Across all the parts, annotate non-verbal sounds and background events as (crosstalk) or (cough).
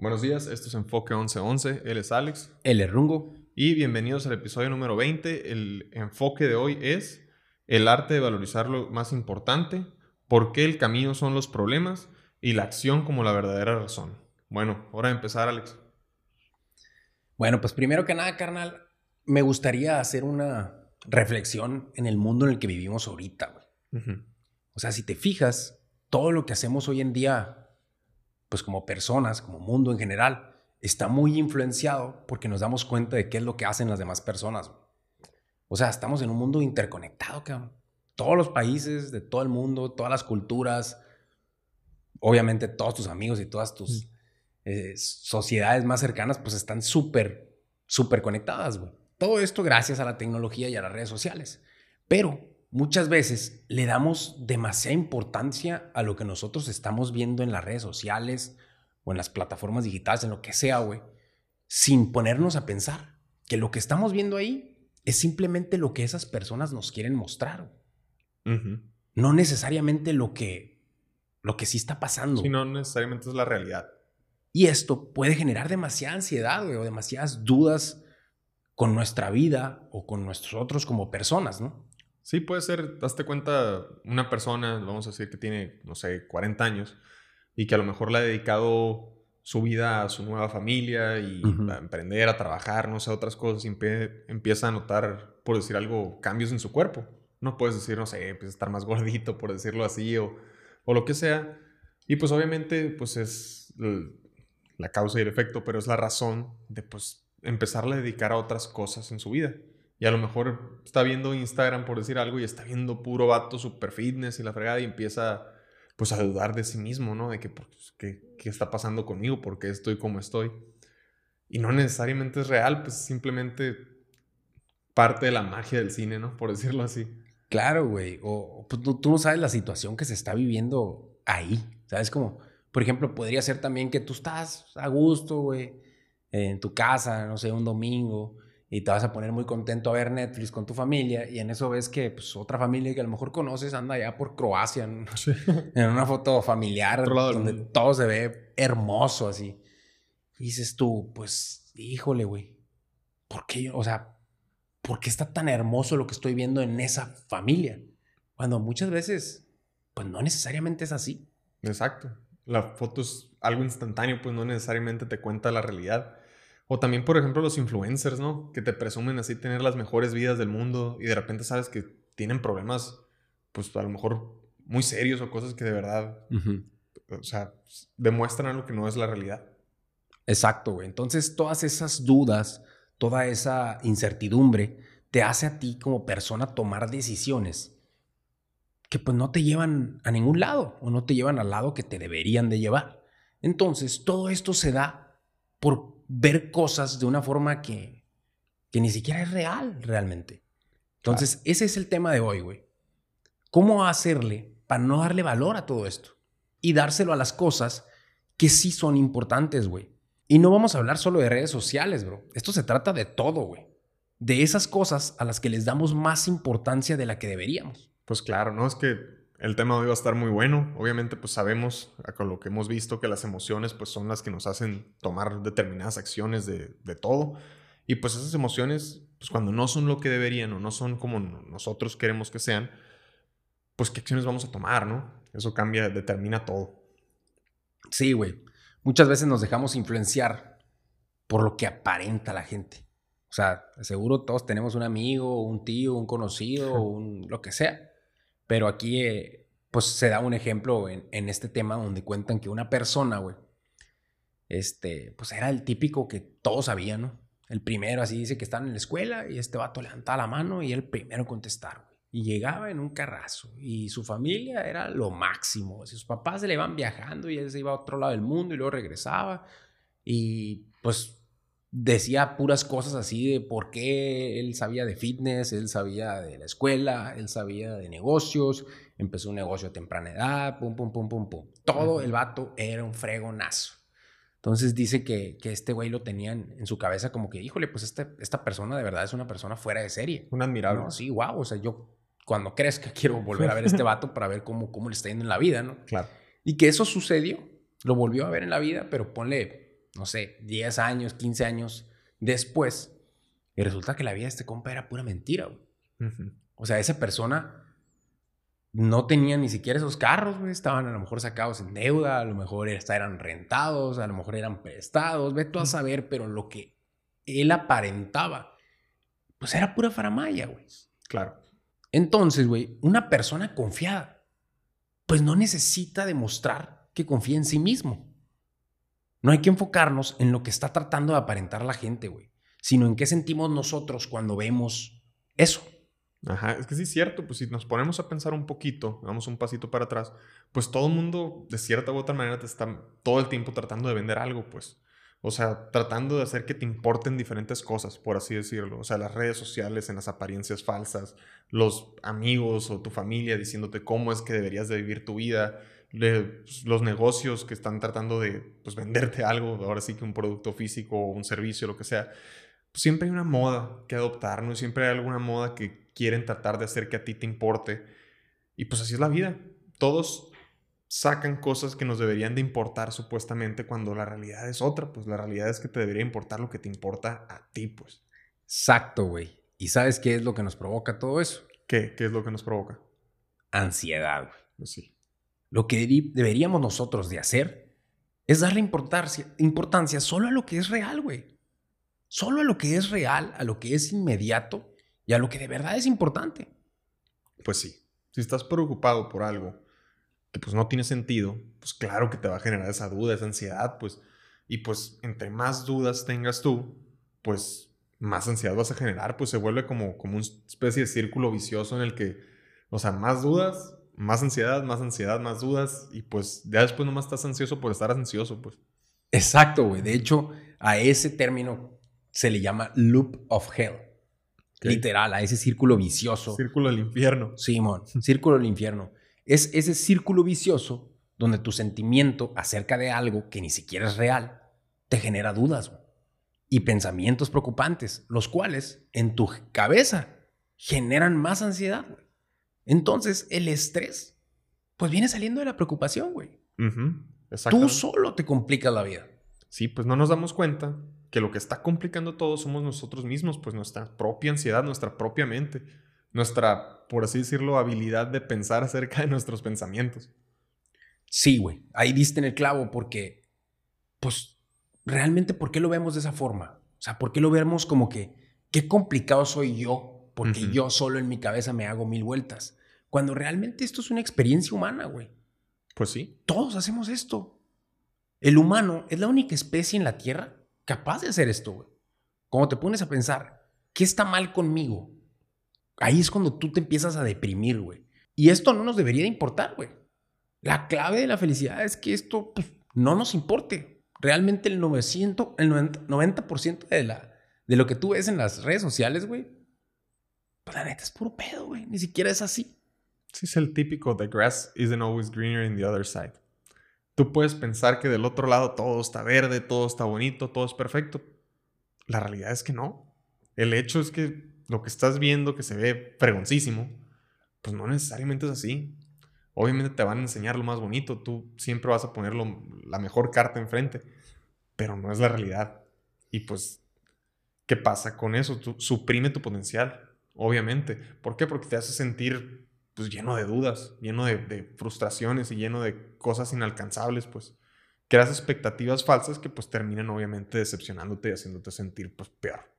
Buenos días, esto es Enfoque 1111, él es Alex. Él es Rungo. Y bienvenidos al episodio número 20. El enfoque de hoy es el arte de valorizar lo más importante, por qué el camino son los problemas y la acción como la verdadera razón. Bueno, hora de empezar, Alex. Bueno, pues primero que nada, carnal, me gustaría hacer una reflexión en el mundo en el que vivimos ahorita, güey. O sea, si te fijas, todo lo que hacemos hoy en día, pues como personas, como mundo en general, está muy influenciado porque nos damos cuenta de qué es lo que hacen las demás personas. O sea, estamos en un mundo interconectado, cabrón. Todos los países de todo el mundo, todas las culturas, obviamente todos tus amigos y todas tus mm. eh, sociedades más cercanas, pues están súper, súper conectadas, güey. Todo esto gracias a la tecnología y a las redes sociales. Pero muchas veces le damos demasiada importancia a lo que nosotros estamos viendo en las redes sociales o en las plataformas digitales, en lo que sea, güey, sin ponernos a pensar que lo que estamos viendo ahí es simplemente lo que esas personas nos quieren mostrar. No necesariamente lo que, lo que sí está pasando. Sí, no necesariamente es la realidad. Y esto puede generar demasiada ansiedad, güey, o demasiadas dudas con nuestra vida o con nosotros como personas, ¿no? Sí, puede ser, date cuenta, una persona, vamos a decir que tiene, no sé, 40 años y que a lo mejor le ha dedicado su vida a su nueva familia y a emprender, a trabajar, no sé, otras cosas, y empieza a notar, por decir algo, cambios en su cuerpo. No puedes decir, no sé, empieza a estar más (laughs) gordito, por decirlo así, o, o lo que sea. Y pues obviamente, pues es la causa y el efecto, pero es la razón de pues empezarle a dedicar a otras cosas en su vida. Y a lo mejor está viendo Instagram, por decir algo, y está viendo puro vato super fitness y la fregada y empieza pues a dudar de sí mismo, ¿no? De que, pues, ¿qué, qué está pasando conmigo? ¿Por qué estoy como estoy? Y no necesariamente es real, pues simplemente parte de la magia del cine, ¿no? Por decirlo así. Claro, güey. O pues, tú, no sabes la situación que se está viviendo ahí. ¿Sabes? Como, por ejemplo, podría ser también que tú estás a gusto, güey, en tu casa, no sé, un domingo, y te vas a poner muy contento a ver Netflix con tu familia y en eso ves que pues, otra familia que a lo mejor conoces anda allá por Croacia (laughs) en, una foto familiar donde todo se ve hermoso así. Y dices tú, pues, híjole, güey, ¿por qué o sea, por qué está tan hermoso lo que estoy viendo en esa familia? Cuando muchas veces, pues no necesariamente es así. Exacto. La foto es algo instantáneo, pues no necesariamente te cuenta la realidad. O también, por ejemplo, los influencers, ¿no? Que te presumen así tener las mejores vidas del mundo y de repente sabes que tienen problemas, pues a lo mejor muy serios o cosas que de verdad, o sea, demuestran algo que no es la realidad. Exacto, güey. Entonces, todas esas dudas, toda esa incertidumbre te hace a ti como persona tomar decisiones que pues no te llevan a ningún lado o no te llevan al lado que te deberían de llevar. Entonces, todo esto se da por ver cosas de una forma que, que ni siquiera es real realmente. Entonces, ese es el tema de hoy, güey. ¿Cómo hacerle para no darle valor a todo esto? Y dárselo a las cosas que sí son importantes, güey. Y no vamos a hablar solo de redes sociales, bro. Esto se trata de todo, güey. De esas cosas a las que les damos más importancia de la que deberíamos. Pues claro, ¿no? Es que el tema de hoy va a estar muy bueno. Obviamente, pues sabemos, con lo que hemos visto, que las emociones pues son las que nos hacen tomar determinadas acciones de, de todo. Y pues esas emociones, pues cuando no son lo que deberían o no son como nosotros queremos que sean, pues qué acciones vamos a tomar, ¿no? Eso cambia, determina todo. Sí, güey. Muchas veces nos dejamos influenciar por lo que aparenta la gente. O sea, seguro todos tenemos un amigo, un tío, un conocido, (laughs) un, lo que sea pero aquí, eh, pues se da un ejemplo en, este tema donde cuentan que una persona, güey, este, pues era el típico que todos sabían, ¿no? El primero, así dice que están en la escuela y este vato levantaba la mano y el primero en contestar, güey. Y llegaba en un carrazo y su familia era lo máximo. sus papás se le iban viajando y él se iba a otro lado del mundo y luego regresaba. Y pues decía puras cosas así de por qué él sabía de fitness, él sabía de la escuela, él sabía de negocios, empezó un negocio a temprana edad, pum, pum, pum, pum, pum. Todo el vato era un fregonazo. Entonces dice que, que este güey lo tenía en, su cabeza como que, híjole, pues este, esta persona de verdad es una persona fuera de serie. Un admirable. Sí, wow, o sea, yo cuando crezca (laughs) quiero volver a ver a (laughs) este vato para ver cómo, cómo le está yendo en la vida, ¿no? Claro. Y que eso sucedió, lo volvió a ver en la vida, pero ponle no sé, 10 años, 15 años después, y resulta que la vida de este compa era pura mentira, güey. O sea, esa persona no tenía ni siquiera esos carros, güey. Estaban a lo mejor sacados en deuda, a lo mejor eran rentados, a lo mejor eran prestados, ve tú a saber, pero lo que él aparentaba, pues era pura faramaya, güey. Claro. Entonces, güey, una persona confiada, pues no necesita demostrar que confía en sí mismo. No hay que enfocarnos en lo que está tratando de aparentar la gente, güey, sino en qué sentimos nosotros cuando vemos eso. Ajá, es que sí es cierto, pues si nos ponemos a pensar un poquito, damos un pasito para atrás, pues todo el mundo de cierta u otra manera te está todo el tiempo tratando de vender algo, pues. O sea, tratando de hacer que te importen diferentes cosas, por así decirlo. O sea, las redes sociales en las apariencias falsas, los amigos o tu familia diciéndote cómo es que deberías de vivir tu vida, pues, los negocios que están tratando de pues, venderte algo, ahora sí que un producto físico o un servicio, lo que sea. Pues, siempre hay una moda que adoptar, ¿no? Siempre hay alguna moda que quieren tratar de hacer que a ti te importe. Y pues así es la vida. Todos sacan cosas que nos deberían de importar supuestamente cuando la realidad es otra, pues la realidad es que te debería importar lo que te importa a ti, pues. Exacto, güey. ¿Y sabes qué es lo que nos provoca todo eso? ¿Qué? ¿Qué es lo que nos provoca? Ansiedad, güey. Pues sí. Lo que deberíamos nosotros de hacer es darle importancia, importancia solo a lo que es real, güey. Solo a lo que es real, a lo que es inmediato y a lo que de verdad es importante. Pues sí. Si estás preocupado por algo que pues no tiene sentido, pues claro que te va a generar esa duda, esa ansiedad, pues. Y pues entre más dudas tengas tú, pues más ansiedad vas a generar, pues se vuelve como, como una especie de círculo vicioso en el que, o sea, más dudas, más ansiedad, más ansiedad, más dudas, y pues ya después nomás estás ansioso por estar ansioso, pues. Exacto, güey. De hecho, a ese término se le llama loop of hell. Literal, a ese círculo vicioso. Círculo del infierno. Simón, círculo del infierno. Es ese círculo vicioso donde tu sentimiento acerca de algo que ni siquiera es real te genera dudas y pensamientos preocupantes, los cuales en tu cabeza generan más ansiedad. Güey. Entonces, el estrés, pues viene saliendo de la preocupación, güey. Tú solo te complicas la vida. Sí, pues no nos damos cuenta que lo que está complicando todo somos nosotros mismos, pues nuestra propia ansiedad, nuestra propia mente, nuestra, por así decirlo, habilidad de pensar acerca de nuestros pensamientos. Sí, güey, ahí diste en el clavo porque, pues, realmente, ¿por qué lo vemos de esa forma? O sea, ¿por qué lo vemos como que, qué complicado soy yo? Porque yo solo en mi cabeza me hago mil vueltas. Cuando realmente esto es una experiencia humana, güey. Pues sí. Todos hacemos esto. El humano es la única especie en la Tierra capaz de hacer esto, güey. Cuando te pones a pensar, ¿qué está mal conmigo? Ahí es cuando tú te empiezas a deprimir, güey. Y esto no nos debería de importar, güey. La clave de la felicidad es que esto pues, no nos importe. Realmente el 900, el 90%, de, la, de lo que tú ves en las redes sociales, güey, pues la neta es puro pedo, güey. Ni siquiera es así. Sí, es el típico, the grass isn't always greener in the other side. Tú puedes pensar que del otro lado todo está verde, todo está bonito, todo es perfecto. La realidad es que no. El hecho es que lo que estás viendo, que se ve fregoncísimo, pues no necesariamente es así. Obviamente te van a enseñar lo más bonito, tú siempre vas a poner la mejor carta enfrente, pero no es la realidad. Y pues, ¿qué pasa con eso? Tú suprime tu potencial, obviamente. ¿Por qué? Porque te hace sentir pues lleno de dudas, lleno de, frustraciones y lleno de cosas inalcanzables, pues creas expectativas falsas que pues terminan obviamente decepcionándote y haciéndote sentir pues peor.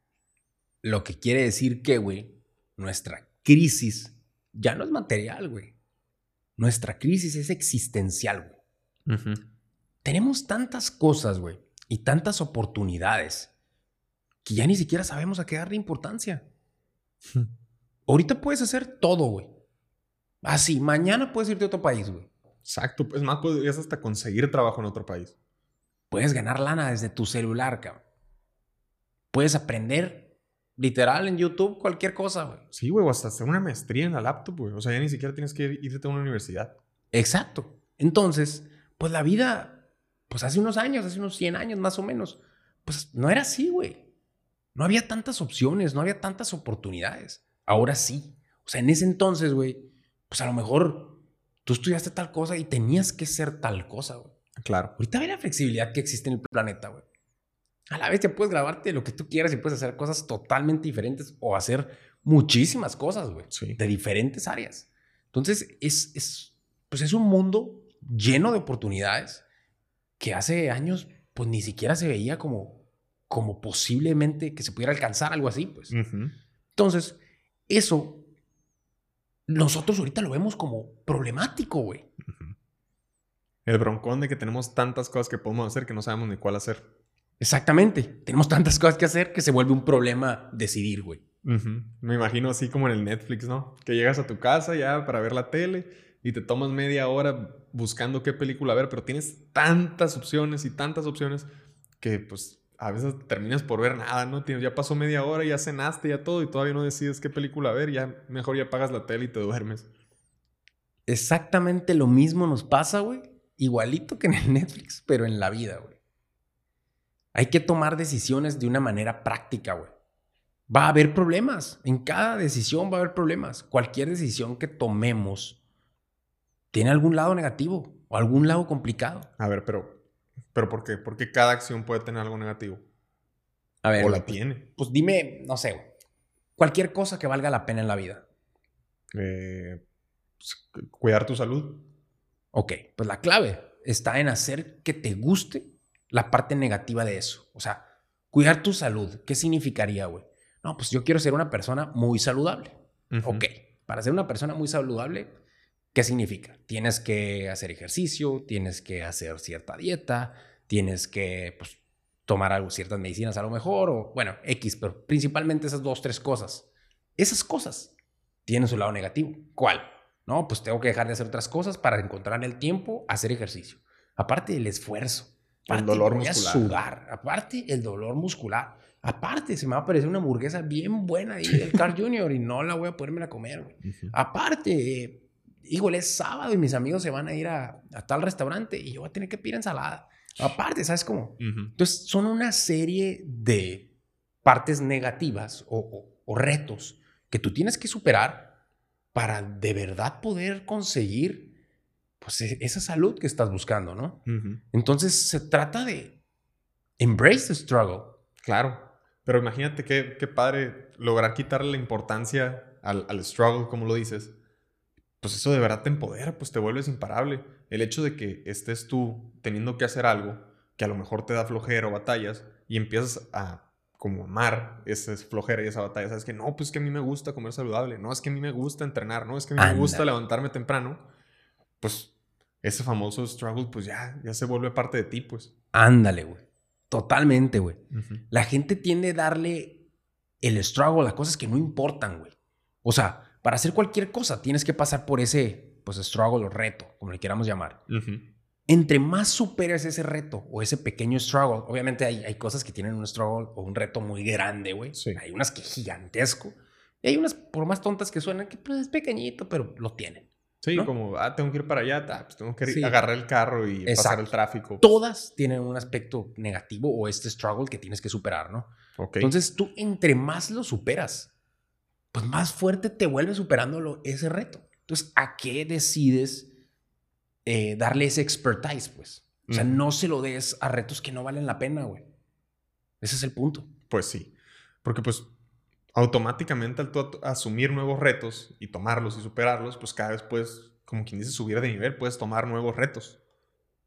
Lo que quiere decir que, güey, nuestra crisis ya no es material, güey. Nuestra crisis es existencial, güey. Tenemos tantas cosas, güey, y tantas oportunidades que ya ni siquiera sabemos a qué darle importancia. Ahorita puedes hacer todo, güey. Así, mañana puedes irte a otro país, güey. Exacto, pues más podrías hasta conseguir trabajo en otro país. Puedes ganar lana desde tu celular, cabrón. Puedes aprender literal en YouTube cualquier cosa, güey. Sí, güey, o hasta hacer una maestría en la laptop, güey. O sea, ya ni siquiera tienes que irte a una universidad. Exacto. Entonces, pues la vida, pues hace unos años, hace unos 100 años más o menos, pues no era así, güey. No había tantas opciones, no había tantas oportunidades. Ahora sí. O sea, en ese entonces, güey, pues a lo mejor tú estudiaste tal cosa y tenías que ser tal cosa, güey. Claro. Ahorita ve la flexibilidad que existe en el planeta, güey. A la vez te puedes grabarte lo que tú quieras y puedes hacer cosas totalmente diferentes o hacer muchísimas cosas, güey. De diferentes áreas. Entonces, es, es, pues es un mundo lleno de oportunidades que hace años, pues ni siquiera se veía como, como posiblemente que se pudiera alcanzar algo así, pues. Entonces, eso nosotros ahorita lo vemos como problemático, güey. El broncón de que tenemos tantas cosas que podemos hacer que no sabemos ni cuál hacer. Exactamente. Tenemos tantas cosas que hacer que se vuelve un problema decidir, güey. Me imagino así como en el Netflix, ¿no? Que llegas a tu casa ya para ver la tele y te tomas media hora buscando qué película ver, pero tienes tantas opciones y tantas opciones que pues a veces terminas por ver nada, ¿no? Ya pasó media hora, ya cenaste, ya todo y todavía no decides qué película ver, ya mejor ya apagas la tele y te duermes. Exactamente lo mismo nos pasa, güey igualito que en el (laughs) Netflix, pero en la vida, güey. Hay que tomar decisiones de una manera práctica, güey. Va a haber problemas. En cada decisión va a haber problemas. Cualquier decisión que tomemos tiene algún lado negativo o algún lado complicado. A ver, pero, pero ¿por qué? Porque cada acción puede tener algo negativo. A ver. O la tiene. Pues dime, no sé, cualquier cosa que valga la pena en la vida. Eh, pues, cuidar tu salud. Ok, pues la clave está en hacer que te guste la parte negativa de eso. O sea, cuidar tu salud. ¿Qué significaría, güey? No, pues yo quiero ser una persona muy saludable. Ok, para ser una persona muy saludable, ¿qué significa? Tienes que hacer ejercicio, tienes que hacer cierta dieta, tienes que pues, tomar algo, ciertas medicinas a lo mejor, o bueno, X, pero principalmente esas dos, tres cosas. Esas cosas tienen su lado negativo. ¿Cuál? No, pues tengo que dejar de hacer otras cosas para encontrar el tiempo a hacer ejercicio. Aparte del esfuerzo. el dolor muscular. sudar. Aparte el dolor muscular. Aparte, se me va a aparecer una hamburguesa bien buena ahí del (laughs) Car Junior y no la voy a poderme a comer, güey. Aparte, igual es sábado y mis amigos se van a ir a, tal restaurante y yo voy a tener que pedir ensalada. Aparte, ¿sabes cómo? Entonces, son una serie de partes negativas o retos que tú tienes que superar para de verdad poder conseguir pues, e, esa salud que estás buscando, ¿no? Entonces se trata de embrace the struggle. Claro, pero imagínate qué, qué padre lograr quitarle la importancia al, al, struggle, como lo dices. Pues eso de verdad te empodera, pues te vuelves imparable. El hecho de que estés tú teniendo que hacer algo que a lo mejor te da flojera o batallas y empiezas a como amar esa flojera y esa batalla. Sabes que no, pues que a mí me gusta comer saludable, no es que a mí me gusta entrenar, no es que a mí me gusta levantarme temprano. Pues ese famoso struggle, pues ya, ya se vuelve parte de ti, pues. Ándale, güey. Totalmente, güey. La gente tiende a darle el struggle a cosas que no importan, güey. O sea, para hacer cualquier cosa tienes que pasar por ese, pues, struggle o reto, como le queramos llamar entre más superes ese reto o ese pequeño struggle, obviamente hay, hay cosas que tienen un struggle o un reto muy grande, güey. Hay unas que gigantesco. Y hay unas, por más tontas que suenan, que pues, es pequeñito, pero lo tienen. Sí, como, ah, tengo que ir para allá, pues tengo que agarrar el carro y pasar el tráfico. Todas tienen un aspecto negativo o este struggle que tienes que superar, ¿no? Entonces tú, entre más lo superas, pues más fuerte te vuelve superándolo ese reto. Entonces, ¿a qué decides eh, darle ese expertise, pues. O sea, no se lo des a retos que no valen la pena, güey. Ese es el punto. Pues sí. Porque pues automáticamente al tú asumir nuevos retos y tomarlos y superarlos, pues cada vez puedes, como quien dice, subir de nivel, puedes tomar nuevos retos.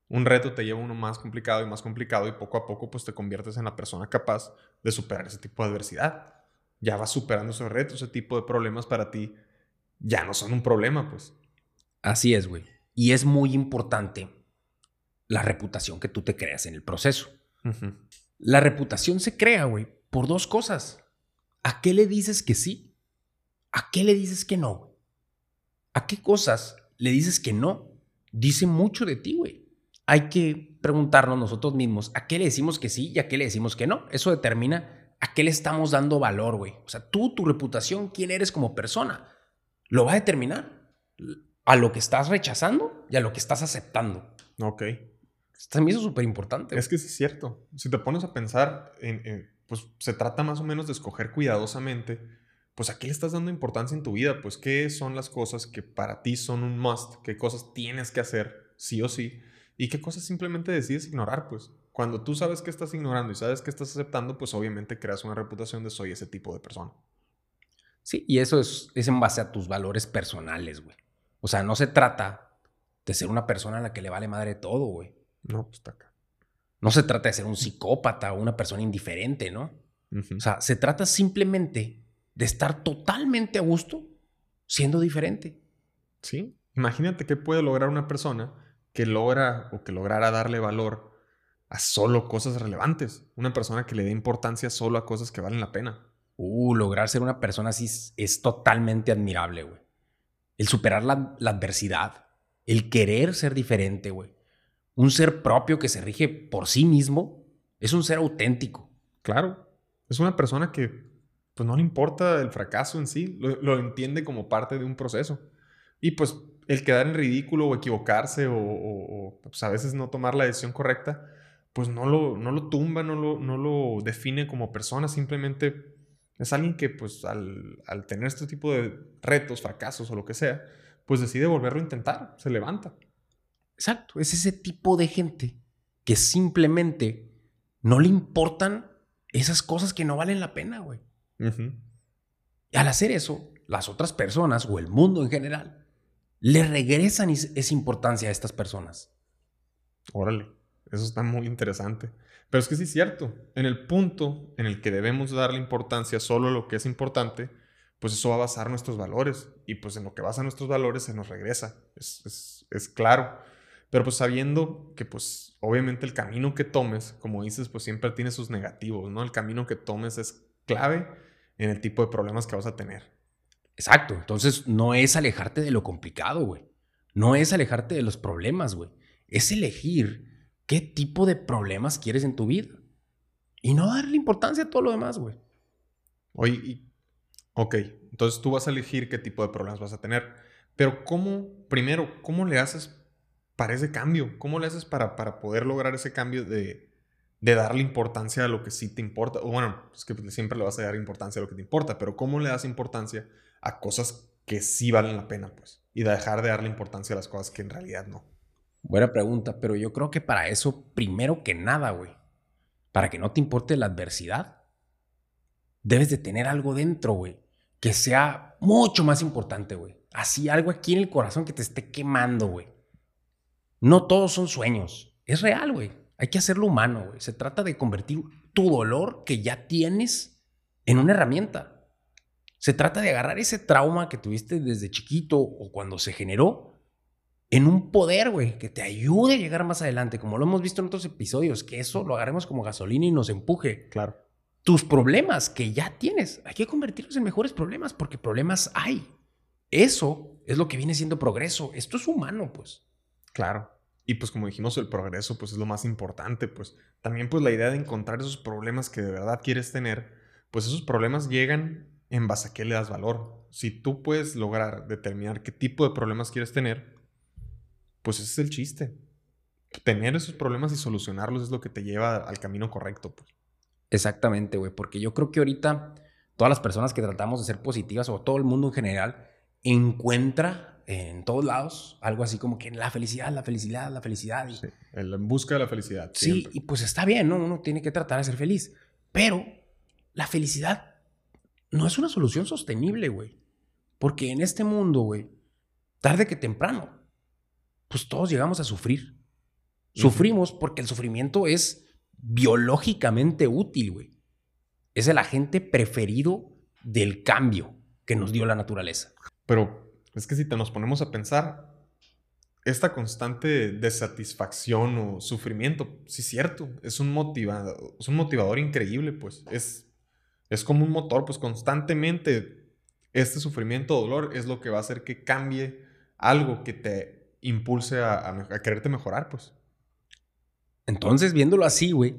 Un reto te lleva uno más complicado y más complicado y poco a poco pues te conviertes en la persona capaz de superar ese tipo de adversidad. Ya vas superando esos retos, ese tipo de problemas para ti ya no son un problema, pues. Así es, güey. Y es muy importante la reputación que tú te creas en el proceso. La reputación se crea, güey, por dos cosas. ¿A qué le dices que sí? ¿A qué le dices que no? ¿A qué cosas le dices que no? Dice mucho de ti, güey. Hay que preguntarnos nosotros mismos a qué le decimos que sí y a qué le decimos que no. Eso determina a qué le estamos dando valor, güey. O sea, tú, tu reputación, quién eres como persona, lo va a determinar a lo que estás rechazando y a lo que estás aceptando. Ok. Esto me hizo súper importante. Es que sí es cierto. Si te pones a pensar, en, pues se trata más o menos de escoger cuidadosamente, pues a qué le estás dando importancia en tu vida, pues qué son las cosas que para ti son un must, qué cosas tienes que hacer sí o sí y qué cosas simplemente decides ignorar, pues. Cuando tú sabes que estás ignorando y sabes que estás aceptando, pues obviamente creas una reputación de soy ese tipo de persona. Sí, y eso es, es en base a tus valores personales, güey. O sea, no se trata de ser una persona a la que le vale madre todo, güey. No, pues está acá. No se trata de ser un psicópata o una persona indiferente, ¿no? O sea, se trata simplemente de estar totalmente a gusto siendo diferente. Sí. Imagínate qué puede lograr una persona que logra o que lograra darle valor a solo cosas relevantes. Una persona que le dé importancia solo a cosas que valen la pena. Uh, lograr ser una persona así es, totalmente admirable, güey. El superar la, la adversidad, el querer ser diferente, güey. Un ser propio que se rige por sí mismo es un ser auténtico. Claro. Es una persona que pues no le importa el fracaso en sí, lo, entiende como parte de un proceso. Y pues el quedar en ridículo o equivocarse o, pues, a veces no tomar la decisión correcta, pues no lo, no lo tumba, no lo, no lo define como persona, simplemente es alguien que pues al, al tener este tipo de retos, fracasos o lo que sea, pues decide volverlo a intentar, se levanta. Exacto, es ese tipo de gente que simplemente no le importan esas cosas que no valen la pena, güey. Y al hacer eso, las otras personas o el mundo en general le regresan esa importancia a estas personas. Órale, eso está muy interesante. Pero es que sí es cierto, en el punto en el que debemos darle importancia solo a lo que es importante, pues eso va a basar nuestros valores. Y pues en lo que basa nuestros valores se nos regresa. Es, es claro. Pero pues sabiendo que pues obviamente el camino que tomes, como dices, pues siempre tiene sus negativos, ¿no? El camino que tomes es clave en el tipo de problemas que vas a tener. Exacto. Entonces no es alejarte de lo complicado, güey. No es alejarte de los problemas, güey. Es elegir qué tipo de problemas quieres en tu vida. Y no darle importancia a todo lo demás, güey. Oye, y, ok, entonces tú vas a elegir qué tipo de problemas vas a tener. Pero ¿cómo, primero, cómo le haces para ese cambio? ¿Cómo le haces para, para poder lograr ese cambio de, de darle importancia a lo que sí te importa. O bueno, es que siempre le vas a dar importancia a lo que te importa, pero ¿cómo le das importancia a cosas que sí valen la pena, pues? Y dejar de darle importancia a las cosas que en realidad no. Buena pregunta, pero yo creo que para eso, primero que nada, güey, para que no te importe la adversidad, debes de tener algo dentro, güey, que sea mucho más importante, güey. Así algo aquí en el corazón que te esté quemando, güey. No todos son sueños. Es real, güey. Hay que hacerlo humano, güey. Se trata de convertir tu dolor que ya tienes en una herramienta. Se trata de agarrar ese trauma que tuviste desde chiquito o cuando se generó en un poder, güey, que te ayude a llegar más adelante, como lo hemos visto en otros episodios, que eso lo agarremos como gasolina y nos empuje. Claro. Tus problemas que ya tienes, hay que convertirlos en mejores problemas porque problemas hay. Eso es lo que viene siendo progreso. Esto es humano, pues. Claro. Y pues como dijimos, el progreso pues es lo más importante, pues también pues la idea de encontrar esos problemas que de verdad quieres tener, pues esos problemas llegan en base a qué le das valor. Si tú puedes lograr determinar qué tipo de problemas quieres tener, pues ese es el chiste. Tener esos problemas y solucionarlos es lo que te lleva al camino correcto, pues. Exactamente, güey, porque yo creo que ahorita todas las personas que tratamos de ser positivas o todo el mundo en general encuentra en todos lados, algo así como que la felicidad, la felicidad, la felicidad. Sí, en busca de la felicidad. Sí, y pues está bien, ¿no? Uno tiene que tratar de ser feliz. Pero la felicidad no es una solución sostenible, güey. Porque en este mundo, güey, tarde que temprano, pues todos llegamos a sufrir. Sufrimos porque el sufrimiento es biológicamente útil, güey. Es el agente preferido del cambio que nos dio la naturaleza. Pero es que si te nos ponemos a pensar, esta constante desatisfacción o sufrimiento, sí es cierto, es un motivador, es un motivador increíble, pues es, es como un motor, pues constantemente este sufrimiento o dolor es lo que va a hacer que cambie algo que te impulse a, a quererte mejorar, pues. Entonces, viéndolo así, güey,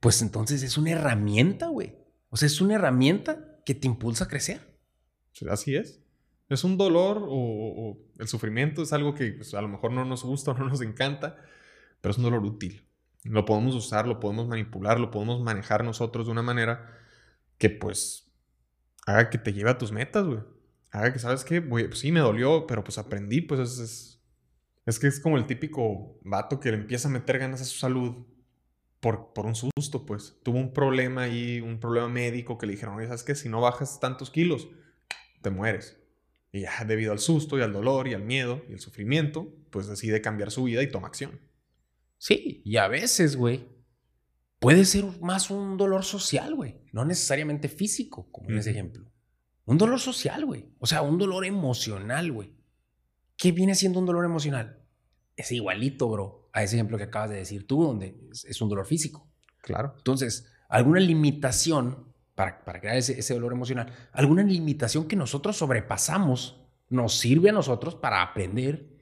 pues entonces es una herramienta, güey. O sea, es una herramienta que te impulsa a crecer. Así es es un dolor o, el sufrimiento es algo que pues, a lo mejor no nos gusta o no nos encanta, pero es un dolor útil. Lo podemos usar, lo podemos manipular, lo podemos manejar nosotros de una manera que pues haga que te lleve a tus metas, güey. Haga que, ¿sabes qué? Pues, sí, me dolió, pero pues aprendí, pues es, es, es que es como el típico vato que le empieza a meter ganas a su salud por, por un susto, pues. Tuvo un problema ahí, un problema médico que le dijeron, ¿sabes qué? Si no bajas tantos kilos, te mueres. Y ya debido al susto y al dolor y al miedo y al sufrimiento, pues decide cambiar su vida y toma acción. Sí, y a veces, güey, puede ser más un dolor social, güey, no necesariamente físico, como en ese ejemplo. Un dolor social, güey. O sea, un dolor emocional, güey. ¿Qué viene siendo un dolor emocional? Es igualito, bro, a ese ejemplo que acabas de decir tú, donde es, un dolor físico. Claro. Entonces, alguna limitación para, para crear ese, ese dolor emocional, alguna limitación que nosotros sobrepasamos nos sirve a nosotros para aprender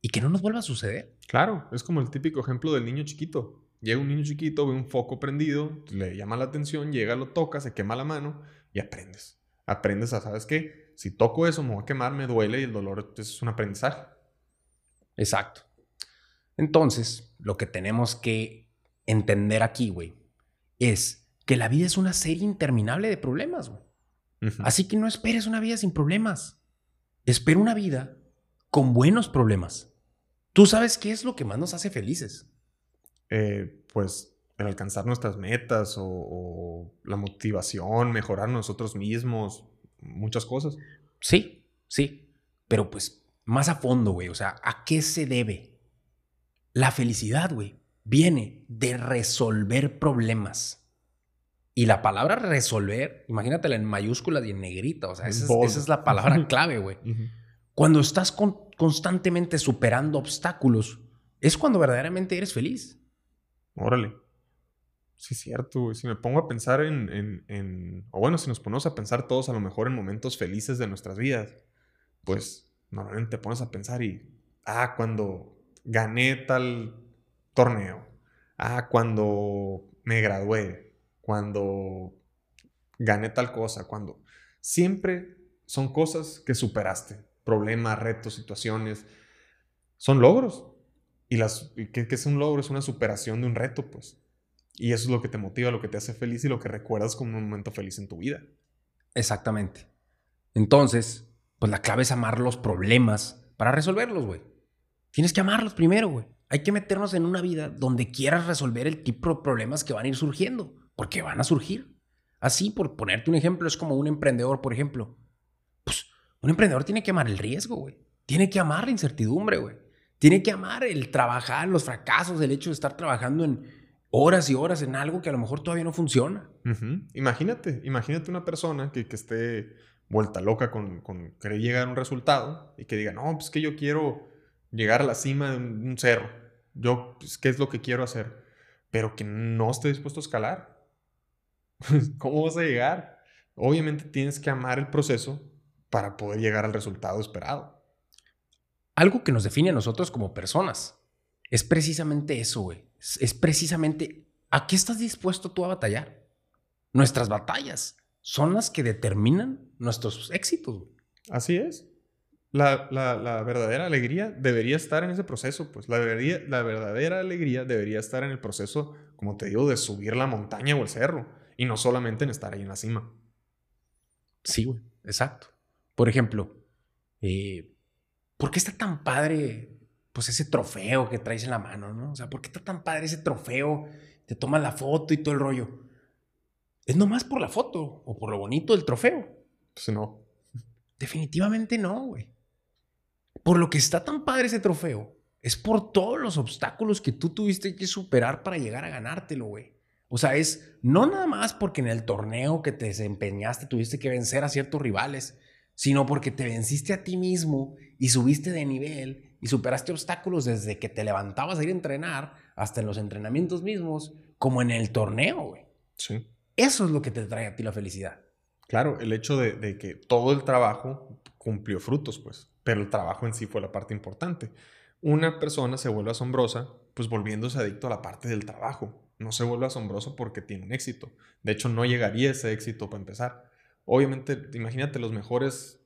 y que no nos vuelva a suceder. Claro, es como el típico ejemplo del niño chiquito. Llega un niño chiquito, ve un foco prendido, le llama la atención, llega, lo toca, se quema la mano y aprendes. Aprendes a, ¿sabes qué? Si toco eso, me voy a quemar, me duele y el dolor es un aprendizaje. Exacto. Entonces, lo que tenemos que entender aquí, güey, es que la vida es una serie interminable de problemas, güey. Así que no esperes una vida sin problemas. Espera una vida con buenos problemas. ¿Tú sabes qué es lo que más nos hace felices? Eh, pues el alcanzar nuestras metas o, la motivación, mejorar nosotros mismos, muchas cosas. Sí, sí, pero pues más a fondo, güey, o sea, ¿a qué se debe? La felicidad, güey, viene de resolver problemas. Y la palabra resolver, imagínatela en mayúsculas y en negrita, o sea, esa es, la palabra (laughs) clave, güey. Cuando estás constantemente superando obstáculos, es cuando verdaderamente eres feliz. Órale. Sí, es cierto, Si me pongo a pensar en, en, O bueno, si nos ponemos a pensar todos a lo mejor en momentos felices de nuestras vidas, pues normalmente te pones a pensar y. Ah, cuando gané tal torneo. Ah, cuando me gradué. Cuando gané tal cosa. Cuando. Siempre son cosas que superaste problemas, retos, situaciones, son logros. Y las, ¿qué, es un logro? Es una superación de un reto, pues. Y eso es lo que te motiva, lo que te hace feliz y lo que recuerdas como un momento feliz en tu vida. Exactamente. Entonces, pues la clave es amar los problemas para resolverlos, güey. Tienes que amarlos primero, güey. Hay que meternos en una vida donde quieras resolver el tipo de problemas que van a ir surgiendo, porque van a surgir. Así, por ponerte un ejemplo, es como un emprendedor, por ejemplo. Un emprendedor tiene que amar el riesgo, güey. Tiene que amar la incertidumbre, güey. Tiene que amar el trabajar, los fracasos, el hecho de estar trabajando en horas y horas en algo que a lo mejor todavía no funciona. Imagínate, imagínate una persona que, esté vuelta loca con, querer llegar a un resultado y que diga, no, pues que yo quiero llegar a la cima de un, cerro. Yo, pues, ¿qué es lo que quiero hacer? Pero que no esté dispuesto a escalar. (laughs) ¿Cómo vas a llegar? Obviamente tienes que amar el proceso para poder llegar al resultado esperado. Algo que nos define a nosotros como personas es precisamente eso, güey. Es, precisamente a qué estás dispuesto tú a batallar. Nuestras batallas son las que determinan nuestros éxitos. Así es. La, verdadera alegría debería estar en ese proceso, pues la, la verdadera alegría debería estar en el proceso, como te digo, de subir la montaña o el cerro, y no solamente en estar ahí en la cima. Sí, güey, exacto. Por ejemplo, eh, ¿por qué está tan padre pues ese trofeo que traes en la mano, no? O sea, ¿por qué está tan padre ese trofeo? Te tomas la foto y todo el rollo. ¿Es nomás por la foto o por lo bonito del trofeo? Pues no. Definitivamente no, güey. Por lo que está tan padre ese trofeo, es por todos los obstáculos que tú tuviste que superar para llegar a ganártelo, güey. O sea, es no nada más porque en el torneo que te desempeñaste tuviste que vencer a ciertos rivales, sino porque te venciste a ti mismo y subiste de nivel y superaste obstáculos desde que te levantabas a ir a entrenar hasta en los entrenamientos mismos, como en el torneo, güey. Sí. Eso es lo que te trae a ti la felicidad. Claro, el hecho de, que todo el trabajo cumplió frutos, pues, pero el trabajo en sí fue la parte importante. Una persona se vuelve asombrosa, pues volviéndose adicto a la parte del trabajo. No se vuelve asombroso porque tiene un éxito. De hecho, no llegaría ese éxito para empezar. Obviamente, imagínate los mejores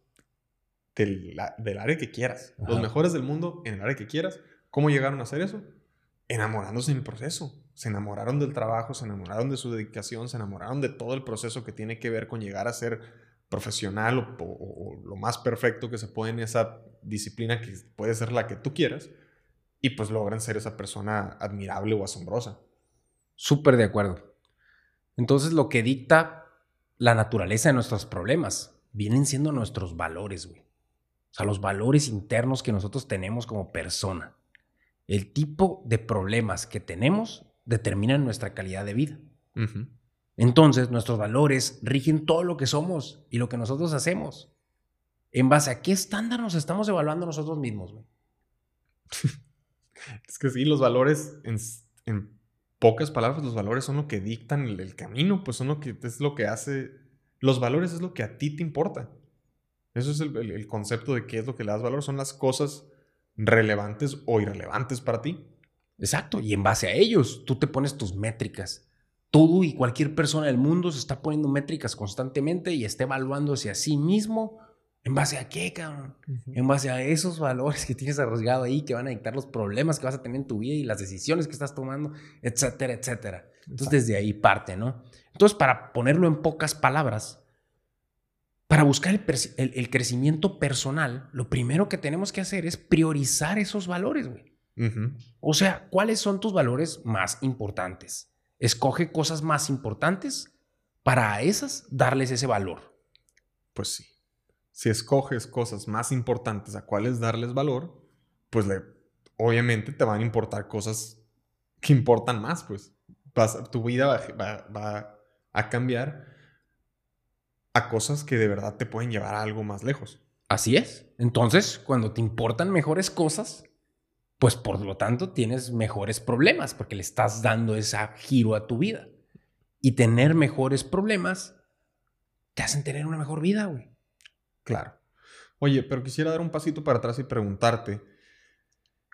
del, área que quieras. Los mejores del mundo en el área que quieras. ¿Cómo llegaron a hacer eso? Enamorándose en el proceso. Se enamoraron del trabajo, se enamoraron de su dedicación, se enamoraron de todo el proceso que tiene que ver con llegar a ser profesional o, lo más perfecto que se puede en esa disciplina que puede ser la que tú quieras. Y pues logran ser esa persona admirable o asombrosa. Súper de acuerdo. Entonces lo que dicta la naturaleza de nuestros problemas vienen siendo nuestros valores, güey. O sea, los valores internos que nosotros tenemos como persona. El tipo de problemas que tenemos determinan nuestra calidad de vida. Entonces, nuestros valores rigen todo lo que somos y lo que nosotros hacemos. ¿En base a qué estándar nos estamos evaluando nosotros mismos, güey? (laughs) es que sí, los valores, en, pocas palabras, los valores son lo que dictan el, camino, pues son lo que es lo que hace. Los valores es lo que a ti te importa. Eso es el, concepto de qué es lo que le das valor. Son las cosas relevantes o irrelevantes para ti. Exacto. Y en base a ellos, tú te pones tus métricas. Tú y cualquier persona del mundo se está poniendo métricas constantemente y está evaluándose a sí mismo. ¿En base a qué, cabrón? En base a esos valores que tienes arrosgado ahí, que van a dictar los problemas que vas a tener en tu vida y las decisiones que estás tomando, etcétera, etcétera. Entonces, desde ahí parte, ¿no? Entonces, para ponerlo en pocas palabras, para buscar el, crecimiento personal, lo primero que tenemos que hacer es priorizar esos valores, güey. O sea, ¿cuáles son tus valores más importantes? Escoge cosas más importantes para a esas darles ese valor. Pues sí. Si escoges cosas más importantes a cuáles darles valor, pues le, obviamente te van a importar cosas que importan más, pues. tu vida va a cambiar a cosas que de verdad te pueden llevar a algo más lejos. Así es. Entonces, cuando te importan mejores cosas, pues por lo tanto tienes mejores problemas porque le estás dando ese giro a tu vida. Y tener mejores problemas te hacen tener una mejor vida, güey. Claro. Oye, pero quisiera dar un pasito para atrás y preguntarte,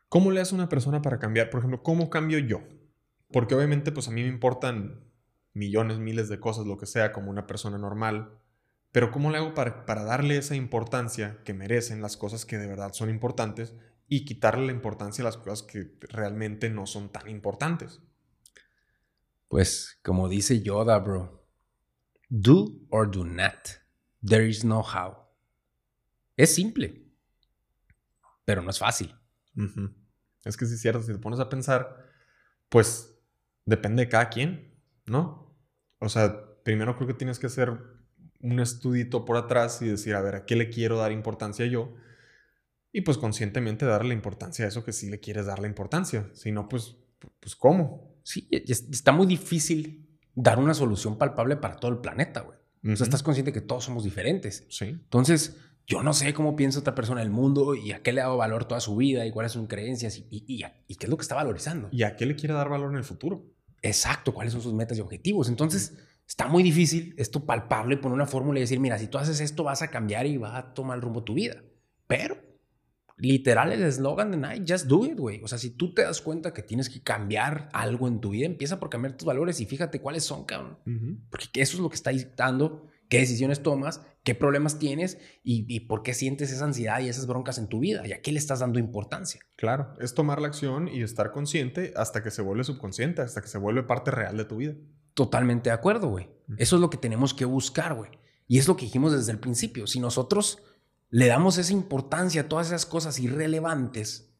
¿cómo le hace una persona para cambiar? Por ejemplo, ¿cómo cambio yo? Porque obviamente, pues a mí me importan millones, miles de cosas, lo que sea, como una persona normal. Pero ¿cómo le hago para, darle esa importancia que merecen las cosas que de verdad son importantes y quitarle la importancia a las cosas que realmente no son tan importantes? Pues como dice Yoda, bro, do or do not. There is no how. Es simple, pero no es fácil. Es que sí es cierto, si te pones a pensar, pues depende de cada quien, ¿no? O sea, primero creo que tienes que hacer un estudito por atrás y decir, a ver, ¿a qué le quiero dar importancia yo? Y pues conscientemente darle importancia a eso que sí le quieres dar la importancia. Si no, pues, pues ¿cómo? Sí, está muy difícil dar una solución palpable para todo el planeta, güey. O sea, estás consciente que todos somos diferentes. Sí. Entonces, yo no sé cómo piensa otra persona del mundo y a qué le ha dado valor toda su vida y cuáles son sus creencias y, y, y, qué es lo que está valorizando. Y a qué le quiere dar valor en el futuro. Exacto, cuáles son sus metas y objetivos. Entonces, Está muy difícil esto palpable poner una fórmula y decir, mira, si tú haces esto vas a cambiar y va a tomar el rumbo tu vida. Pero, literal, el eslogan de Nike, just do it, güey. O sea, si tú te das cuenta que tienes que cambiar algo en tu vida, empieza por cambiar tus valores y fíjate cuáles son, cabrón. Porque eso es lo que está dictando qué decisiones tomas, qué problemas tienes y, y, por qué sientes esa ansiedad y esas broncas en tu vida y a qué le estás dando importancia. Claro, es tomar la acción y estar consciente hasta que se vuelve subconsciente, hasta que se vuelve parte real de tu vida. Totalmente de acuerdo, güey. Eso es lo que tenemos que buscar, güey. Y es lo que dijimos desde el principio. Si nosotros le damos esa importancia a todas esas cosas irrelevantes,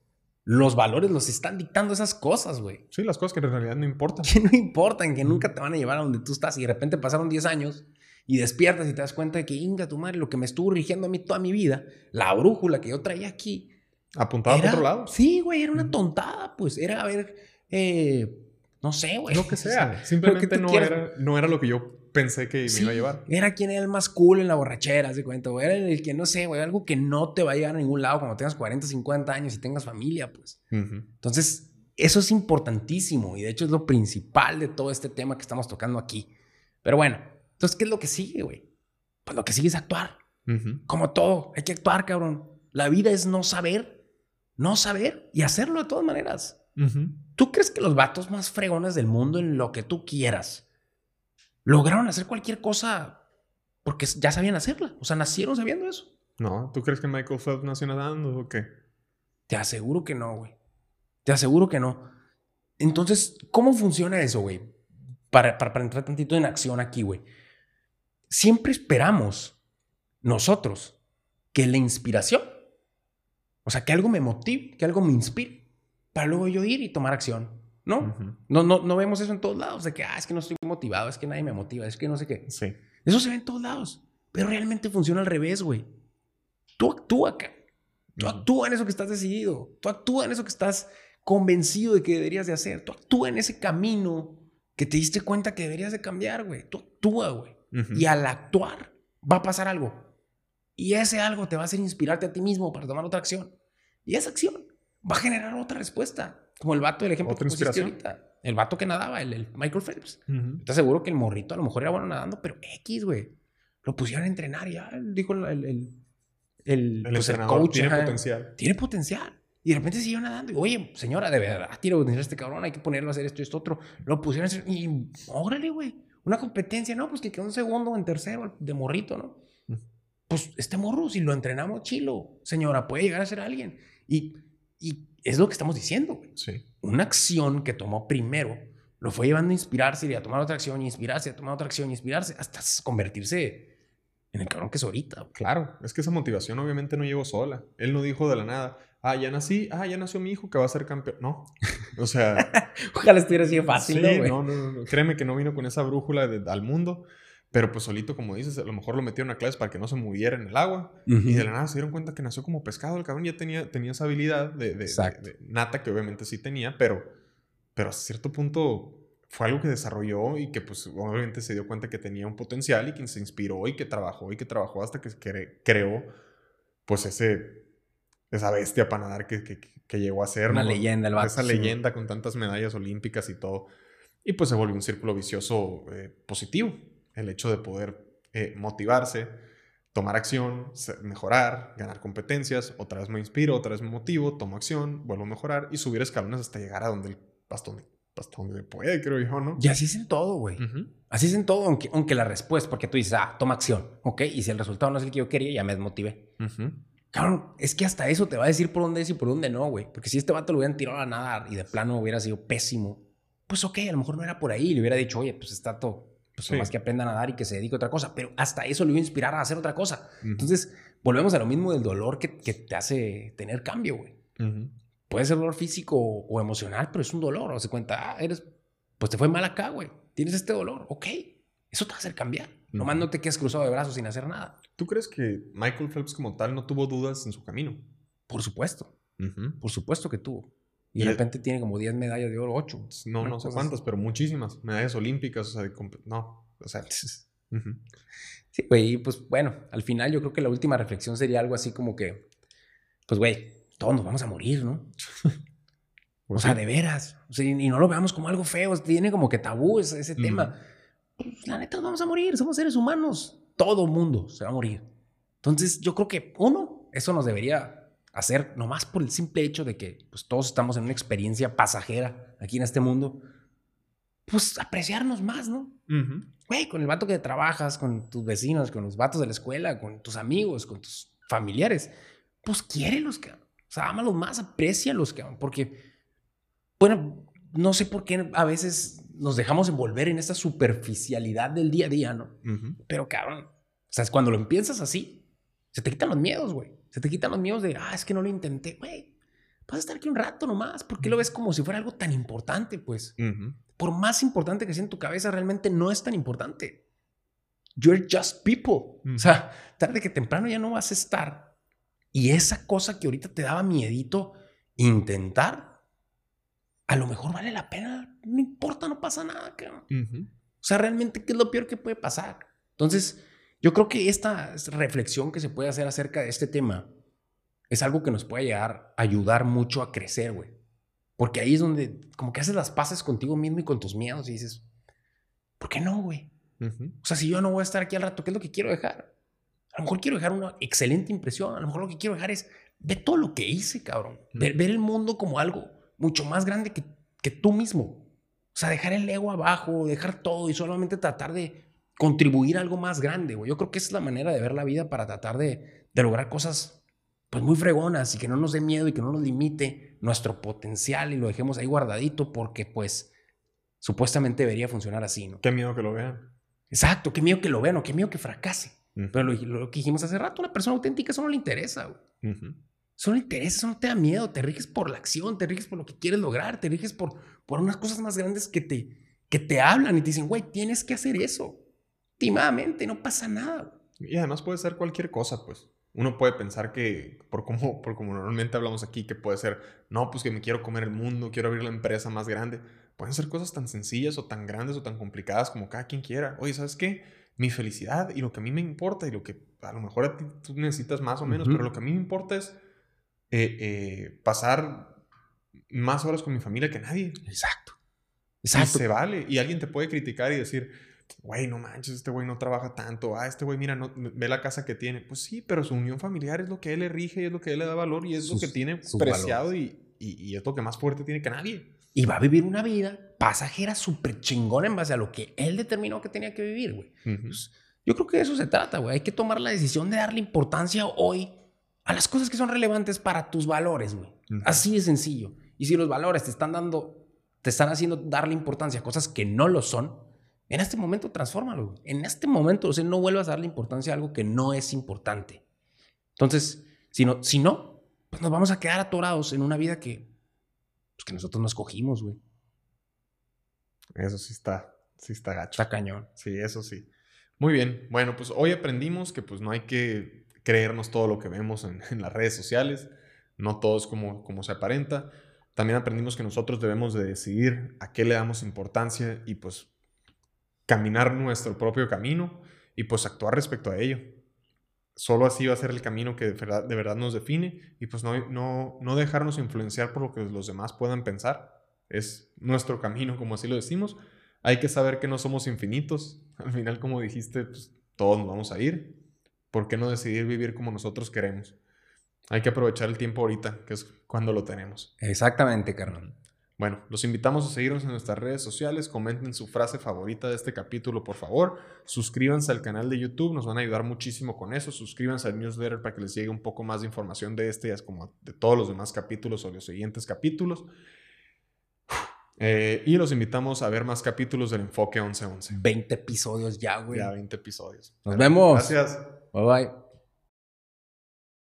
los valores los están dictando esas cosas, güey. Sí, las cosas que en realidad no importan. (laughs) Que no importan, que nunca te van a llevar a donde tú estás. Y de repente pasaron 10 años y despiertas y te das cuenta de que, inga, tu madre, lo que me estuvo rigiendo a mí toda mi vida, la brújula que yo traía aquí. Apuntaba a otro lado. Sí, güey, era una tontada, pues. Era, a ver, eh, no sé, güey. Lo que sea. Simplemente no, era, no era lo que yo pensé que me iba a llevar. Era quien era el más cool en la borrachera, se cuenta, güey. Era el que, no sé, güey, algo que no te va a llevar a ningún lado cuando tengas 40, 50 años y tengas familia, pues. Entonces, eso es importantísimo y de hecho es lo principal de todo este tema que estamos tocando aquí. Pero bueno, entonces, ¿qué es lo que sigue, güey? Pues lo que sigue es actuar. Como todo, hay que actuar, cabrón. La vida es no saber, no saber y hacerlo de todas maneras. ¿Tú crees que los vatos más fregones del mundo en lo que tú quieras lograron hacer cualquier cosa porque ya sabían hacerla? O sea, nacieron sabiendo eso. No, ¿tú crees que Michael Phelps nació nadando o qué? Te aseguro que no, güey. Te aseguro que no. Entonces, ¿cómo funciona eso, güey? Para, para, para entrar tantito en acción aquí, güey. Siempre esperamos nosotros que la inspiración, o sea, que algo me motive, que algo me inspire, para luego yo ir y tomar acción. ¿no? no, no, no vemos eso en todos lados, de que, ah, es que no estoy motivado, es que nadie me motiva, es que no sé qué. Sí. Eso se ve en todos lados, pero realmente funciona al revés, güey. Tú actúa acá. Tú actúa en eso que estás decidido. Tú actúa en eso que estás convencido de que deberías de hacer. Tú actúa en ese camino que te diste cuenta que deberías de cambiar, güey. Tú actúa, güey. Y al actuar va a pasar algo. Y ese algo te va a hacer inspirarte a ti mismo para tomar otra acción. Y esa acción va a generar otra respuesta. Como el vato del ejemplo que pusiste ahorita. El vato que nadaba, el, Michael Phelps. ¿Estás seguro que el morrito a lo mejor era bueno nadando? Pero X, güey. Lo pusieron a entrenar y ya dijo el, el, el, pues, coach. Tiene potencial. Tiene potencial. Y de repente siguió nadando. Y, Oye, señora, de verdad, tiene potencial este cabrón. Hay que ponerlo a hacer esto y esto otro. Lo pusieron a hacer. Y órale, güey. Una competencia, ¿no? Pues que quedó un segundo en tercero de morrito, ¿no? Pues este morro, si lo entrenamos chilo, señora, puede llegar a ser alguien. Y, y es lo que estamos diciendo. Sí. Una acción que tomó primero lo fue llevando a inspirarse y a tomar otra acción y inspirarse, a tomar otra acción y inspirarse hasta convertirse en el cabrón que es ahorita. Claro, es que esa motivación obviamente no llegó sola. Él no dijo de la nada, ah, ya nací, ah, ya nació mi hijo que va a ser campeón. No, o sea... (laughs) Ojalá estuviera así fácil, ¿no, no, no, Créeme que no vino con esa brújula al mundo. Pero pues solito, como dices, a lo mejor lo metieron a clases para que no se moviera en el agua. Y de la nada se dieron cuenta que nació como pescado. El cabrón ya tenía, tenía esa habilidad de, de, nata que obviamente sí tenía, pero, pero a cierto punto fue algo que desarrolló y que pues obviamente se dio cuenta que tenía un potencial y que se inspiró y que trabajó y que trabajó hasta que creó pues ese, esa bestia para nadar que, que, que llegó a ser. Una leyenda, el Esa leyenda con tantas medallas olímpicas y todo. Y pues se volvió un círculo vicioso eh, positivo el hecho de poder eh, motivarse, tomar acción, mejorar, ganar competencias, otra vez me inspiro, otra vez me motivo, tomo acción, vuelvo a mejorar y subir escalones hasta llegar a donde el bastón hasta donde se puede, creo yo, ¿no? Y así es en todo, güey. Así es en todo, aunque, aunque la respuesta, porque tú dices, ah, toma acción, ¿ok? Y si el resultado no es el que yo quería, ya me desmotivé. Claro, es que hasta eso te va a decir por dónde es y por dónde no, güey. Porque si este vato lo hubieran tirado a nada y de plano hubiera sido pésimo, pues ok, a lo mejor no era por ahí. Le hubiera dicho, oye, pues está todo pues más que aprenda a nadar y que se dedique a otra cosa, pero hasta eso le iba a inspirar a hacer otra cosa. Entonces, volvemos a lo mismo del dolor que, que te hace tener cambio, güey. Puede ser dolor físico o, emocional, pero es un dolor. O se cuenta, ah, eres, pues te fue mal acá, güey. Tienes este dolor, ok. Eso te va a hacer cambiar. Nomás no te quedes cruzado de brazos sin hacer nada. ¿Tú crees que Michael Phelps como tal no tuvo dudas en su camino? Por supuesto. Por supuesto que tuvo. Y, de repente tiene como 10 medallas de oro, 8. No, no sé cuántas, pero muchísimas. Medallas olímpicas, o sea, no, o sea. (laughs) Sí, güey, pues bueno, al final yo creo que la última reflexión sería algo así como que, pues güey, todos nos vamos a morir, ¿no? (laughs) o sea, de veras. O sea, y no lo veamos como algo feo, tiene como que tabú ese, ese tema. Pues, la neta, nos vamos a morir, somos seres humanos. Todo mundo se va a morir. Entonces, yo creo que, uno, eso nos debería hacer, nomás por el simple hecho de que pues, todos estamos en una experiencia pasajera aquí en este mundo, pues apreciarnos más, ¿no? Güey, con el vato que trabajas, con tus vecinos, con los vatos de la escuela, con tus amigos, con tus familiares, pues quiérelos, que O sea, ámalos más, aprécialos, cabrón. Porque, bueno, no sé por qué a veces nos dejamos envolver en esta superficialidad del día a día, ¿no? Pero, cabrón, o sea, cuando lo empiezas así, se te quitan los miedos, güey. Se te quitan los miedos de, ah, es que no lo intenté, güey. Vas a estar aquí un rato nomás. ¿Por qué lo ves como si fuera algo tan importante, pues? Por más importante que sea en tu cabeza, realmente no es tan importante. You're just people. O sea, tarde que temprano ya no vas a estar. Y esa cosa que ahorita te daba miedito intentar, a lo mejor vale la pena. No importa, no pasa nada, O sea, realmente, ¿qué es lo peor que puede pasar? Entonces, yo creo que esta reflexión que se puede hacer acerca de este tema es algo que nos puede llegar a ayudar mucho a crecer, güey. Porque ahí es donde como que haces las paces contigo mismo y con tus miedos y dices, ¿por qué no, güey? O sea, si yo no voy a estar aquí al rato, ¿qué es lo que quiero dejar? A lo mejor quiero dejar una excelente impresión. A lo mejor lo que quiero dejar es ver todo lo que hice, cabrón. ver, ver, el mundo como algo mucho más grande que, que tú mismo. O sea, dejar el ego abajo, dejar todo y solamente tratar de contribuir a algo más grande, güey. Yo creo que esa es la manera de ver la vida para tratar de, lograr cosas pues muy fregonas y que no nos dé miedo y que no nos limite nuestro potencial y lo dejemos ahí guardadito porque pues supuestamente debería funcionar así, ¿no? Qué miedo que lo vean. Exacto, qué miedo que lo vean o qué miedo que fracase. Pero lo, que dijimos hace rato, una persona auténtica eso no le interesa, güey. O Son intereses, eso no te da miedo, te riges por la acción, te riges por lo que quieres lograr, te riges por, por unas cosas más grandes que te, que te hablan y te dicen, güey, tienes que hacer eso. Últimamente, no pasa nada. Y además puede ser cualquier cosa, pues. Uno puede pensar que, por como, por como normalmente hablamos aquí, que puede ser, no, pues que me quiero comer el mundo, quiero abrir la empresa más grande. Pueden ser cosas tan sencillas o tan grandes o tan complicadas como cada quien quiera. Oye, ¿sabes qué? Mi felicidad y lo que a mí me importa y lo que a lo mejor a ti tú necesitas más o menos, pero lo que a mí me importa es eh, eh, pasar más horas con mi familia que nadie. Exacto. Exacto. Y se vale. Y alguien te puede criticar y decir, güey, no manches, este güey no trabaja tanto. Ah, este güey, mira, no, ve la casa que tiene. Pues sí, pero su unión familiar es lo que él le rige y es lo que él le da valor y es lo que tiene preciado y, y, es lo que más fuerte tiene que nadie. Y va a vivir una vida pasajera súper chingona en base a lo que él determinó que tenía que vivir, güey. Pues, yo creo que de eso se trata, güey. Hay que tomar la decisión de darle importancia hoy a las cosas que son relevantes para tus valores, güey. Así de sencillo. Y si los valores te están dando, te están haciendo darle importancia a cosas que no lo son, en este momento transfórmalo. En este momento, o sea, no vuelvas a darle importancia a algo que no es importante. Entonces, si no, si no pues nos vamos a quedar atorados en una vida que, pues que nosotros no escogimos, güey. Eso sí está, sí está gacho. Está cañón. Sí, eso sí. Muy bien. Bueno, pues hoy aprendimos que pues no hay que creernos todo lo que vemos en, en las redes sociales. No todo es como, como se aparenta. También aprendimos que nosotros debemos de decidir a qué le damos importancia y pues caminar nuestro propio camino y pues actuar respecto a ello. Solo así va a ser el camino que de verdad, de verdad nos define y pues no, no, no dejarnos influenciar por lo que los demás puedan pensar. Es nuestro camino, como así lo decimos. Hay que saber que no somos infinitos. Al final, como dijiste, pues, todos nos vamos a ir. ¿Por qué no decidir vivir como nosotros queremos? Hay que aprovechar el tiempo ahorita, que es cuando lo tenemos. Exactamente, carnal. Bueno, los invitamos a seguirnos en nuestras redes sociales, comenten su frase favorita de este capítulo, por favor, suscríbanse al canal de YouTube, nos van a ayudar muchísimo con eso, suscríbanse al newsletter para que les llegue un poco más de información de este, es como de todos los demás capítulos o los siguientes capítulos. Eh, y los invitamos a ver más capítulos del Enfoque 1111. 20 episodios ya, güey. Ya 20 episodios. Nos vemos. Gracias. Bye bye.